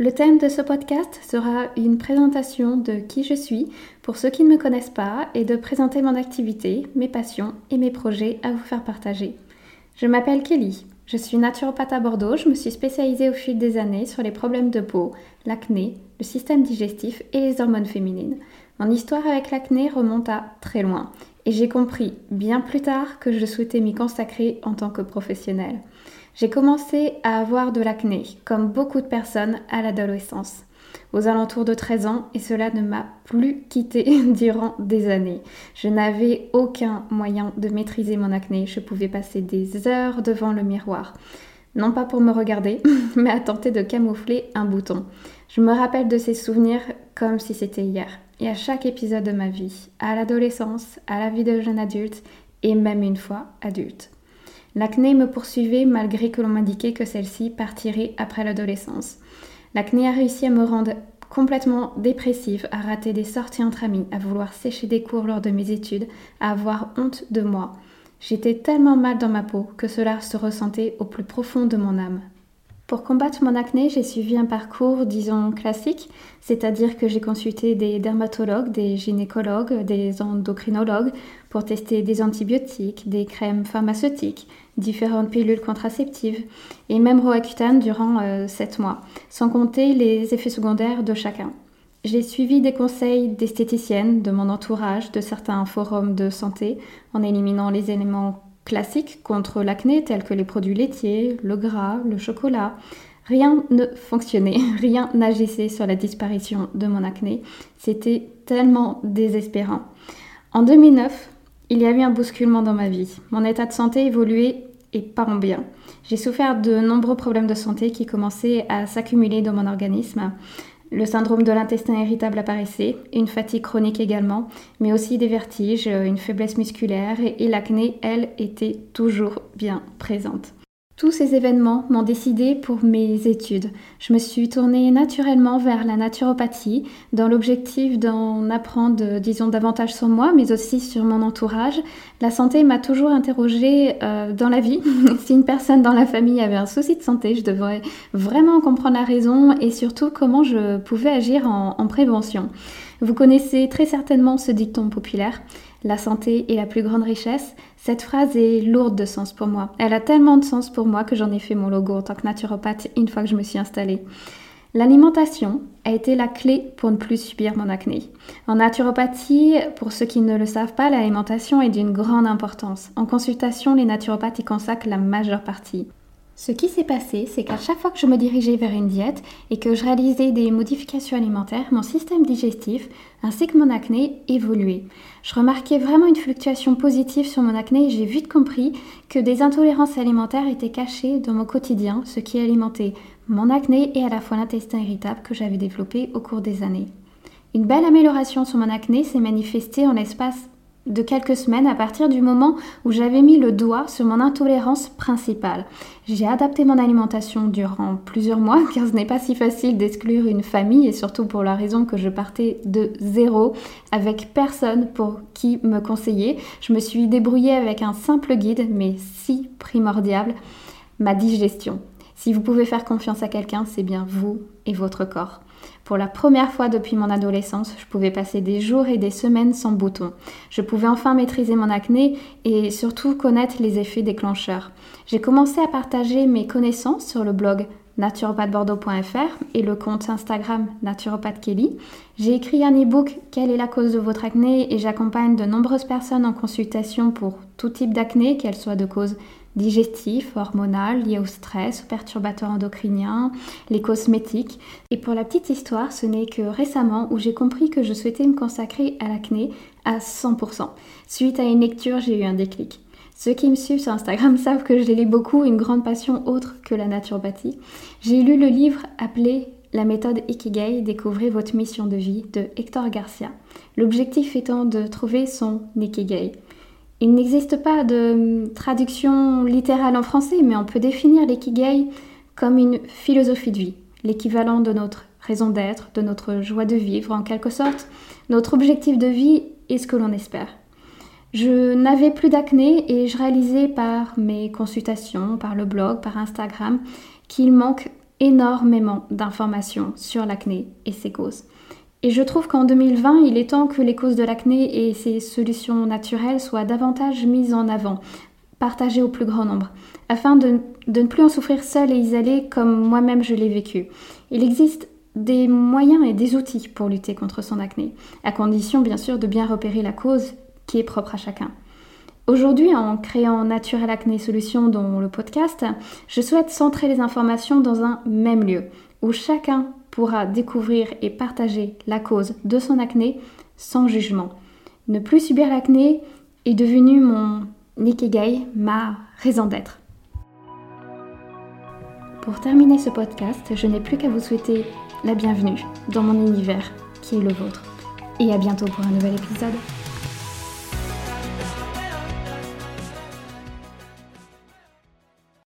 Le thème de ce podcast sera une présentation de qui je suis pour ceux qui ne me connaissent pas et de présenter mon activité, mes passions et mes projets à vous faire partager. Je m'appelle Kelly, je suis naturopathe à Bordeaux, je me suis spécialisée au fil des années sur les problèmes de peau, l'acné, le système digestif et les hormones féminines. Mon histoire avec l'acné remonte à très loin et j'ai compris bien plus tard que je souhaitais m'y consacrer en tant que professionnelle. J'ai commencé à avoir de l'acné, comme beaucoup de personnes à l'adolescence, aux alentours de 13 ans, et cela ne m'a plus quitté durant des années. Je n'avais aucun moyen de maîtriser mon acné, je pouvais passer des heures devant le miroir. Non pas pour me regarder, mais à tenter de camoufler un bouton. Je me rappelle de ces souvenirs comme si c'était hier. Et à chaque épisode de ma vie, à l'adolescence, à la vie de jeune adulte et même une fois adulte. L'acné me poursuivait malgré que l'on m'indiquait que celle-ci partirait après l'adolescence. L'acné a réussi à me rendre complètement dépressive, à rater des sorties entre amis, à vouloir sécher des cours lors de mes études, à avoir honte de moi. J'étais tellement mal dans ma peau que cela se ressentait au plus profond de mon âme. Pour combattre mon acné, j'ai suivi un parcours, disons, classique, c'est-à-dire que j'ai consulté des dermatologues, des gynécologues, des endocrinologues pour tester des antibiotiques, des crèmes pharmaceutiques, différentes pilules contraceptives et même Roaccutane durant 7 euh, mois, sans compter les effets secondaires de chacun. J'ai suivi des conseils d'esthéticiennes, de mon entourage, de certains forums de santé, en éliminant les éléments classiques contre l'acné tels que les produits laitiers, le gras, le chocolat. Rien ne fonctionnait, rien n'agissait sur la disparition de mon acné. C'était tellement désespérant. En 2009, il y a eu un bousculement dans ma vie. Mon état de santé évoluait et pas en bien. J'ai souffert de nombreux problèmes de santé qui commençaient à s'accumuler dans mon organisme. Le syndrome de l'intestin irritable apparaissait, une fatigue chronique également, mais aussi des vertiges, une faiblesse musculaire et, l'acné, elle, était toujours bien présente. Tous ces événements m'ont décidé pour mes études. Je me suis tournée naturellement vers la naturopathie dans l'objectif d'en apprendre, disons, davantage sur moi, mais aussi sur mon entourage. La santé m'a toujours interrogée euh, dans la vie. si une personne dans la famille avait un souci de santé, je devrais vraiment comprendre la raison et surtout comment je pouvais agir en prévention. Vous connaissez très certainement ce dicton populaire. La santé est la plus grande richesse. Cette phrase est lourde de sens pour moi. Elle a tellement de sens pour moi que j'en ai fait mon logo en tant que naturopathe une fois que je me suis installée. L'alimentation a été la clé pour ne plus subir mon acné. En naturopathie, pour ceux qui ne le savent pas, l'alimentation est d'une grande importance. En consultation, les naturopathes y consacrent la majeure partie. Ce qui s'est passé, c'est qu'à chaque fois que je me dirigeais vers une diète et que je réalisais des modifications alimentaires, mon système digestif ainsi que mon acné évoluait. Je remarquais vraiment une fluctuation positive sur mon acné et j'ai vite compris que des intolérances alimentaires étaient cachées dans mon quotidien, ce qui alimentait mon acné et à la fois l'intestin irritable que j'avais développé au cours des années. Une belle amélioration sur mon acné s'est manifestée en l'espace de quelques semaines à partir du moment où j'avais mis le doigt sur mon intolérance principale. J'ai adapté mon alimentation durant plusieurs mois car ce n'est pas si facile d'exclure une famille et surtout pour la raison que je partais de zéro avec personne pour qui me conseiller. Je me suis débrouillée avec un simple guide mais si primordial, ma digestion. Si vous pouvez faire confiance à quelqu'un, c'est bien vous et votre corps. Pour la première fois depuis mon adolescence, je pouvais passer des jours et des semaines sans boutons. Je pouvais enfin maîtriser mon acné et surtout connaître les effets déclencheurs. J'ai commencé à partager mes connaissances sur le blog naturopathe-bordeaux.fr et le compte Instagram naturopathe Kelly. J'ai écrit un e-book Quelle est la cause de votre acné? Et j'accompagne de nombreuses personnes en consultation pour tout type d'acné, qu'elle soit de cause digestif, hormonal, lié au stress, aux perturbateurs endocriniens, les cosmétiques. Et pour la petite histoire, ce n'est que récemment où j'ai compris que je souhaitais me consacrer à l'acné à 100%. Suite à une lecture, j'ai eu un déclic. Ceux qui me suivent sur Instagram savent que je lis beaucoup, une grande passion autre que la naturopathie. J'ai lu le livre appelé la méthode Ikigai, découvrez votre mission de vie de Hector Garcia. L'objectif étant de trouver son Ikigai. Il n'existe pas de traduction littérale en français, mais on peut définir l'ikigai comme une philosophie de vie, l'équivalent de notre raison d'être, de notre joie de vivre en quelque sorte. Notre objectif de vie est ce que l'on espère. Je n'avais plus d'acné et je réalisais par mes consultations, par le blog, par Instagram, qu'il manque énormément d'informations sur l'acné et ses causes. Et je trouve qu'en 2020, il est temps que les causes de l'acné et ses solutions naturelles soient davantage mises en avant, partagées au plus grand nombre, afin de, ne plus en souffrir seul et isolé comme moi-même je l'ai vécu. Il existe des moyens et des outils pour lutter contre son acné, à condition bien sûr de bien repérer la cause qui est propre à chacun. Aujourd'hui, en créant Naturel Acné Solutions dans le podcast, je souhaite centrer les informations dans un même lieu, où chacun pourra découvrir et partager la cause de son acné sans jugement. Ne plus subir l'acné est devenu mon Nikigai, ma raison d'être. Pour terminer ce podcast, je n'ai plus qu'à vous souhaiter la bienvenue dans mon univers qui est le vôtre. Et à bientôt pour un nouvel épisode.